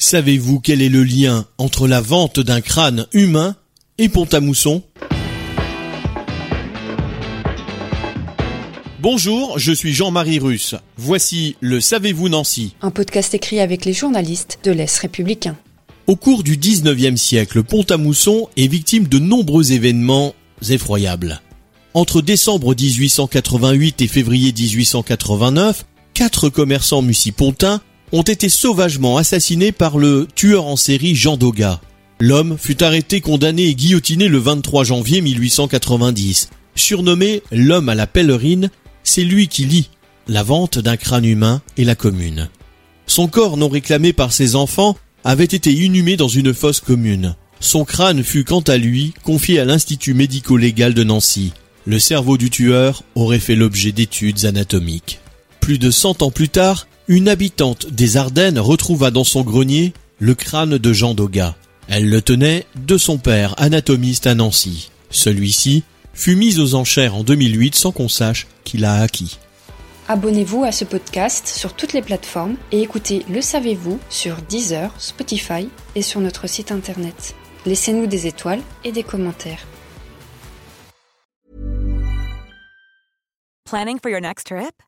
Savez-vous quel est le lien entre la vente d'un crâne humain et Pont-à-Mousson Bonjour, je suis Jean-Marie Russe. Voici le Savez-vous Nancy Un podcast écrit avec les journalistes de l'Est républicain. Au cours du 19e siècle, Pont-à-Mousson est victime de nombreux événements effroyables. Entre décembre 1888 et février 1889, quatre commerçants mucipontins ont été sauvagement assassinés par le tueur en série Jean Doga. L'homme fut arrêté, condamné et guillotiné le 23 janvier 1890. Surnommé l'homme à la pèlerine, c'est lui qui lit la vente d'un crâne humain et la commune. Son corps non réclamé par ses enfants avait été inhumé dans une fosse commune. Son crâne fut quant à lui confié à l'Institut médico-légal de Nancy. Le cerveau du tueur aurait fait l'objet d'études anatomiques. Plus de cent ans plus tard, une habitante des Ardennes retrouva dans son grenier le crâne de Jean Doga. Elle le tenait de son père, anatomiste à Nancy. Celui-ci fut mis aux enchères en 2008 sans qu'on sache qui l'a acquis. Abonnez-vous à ce podcast sur toutes les plateformes et écoutez Le Savez-vous sur Deezer, Spotify et sur notre site internet. Laissez-nous des étoiles et des commentaires. Planning for your next trip?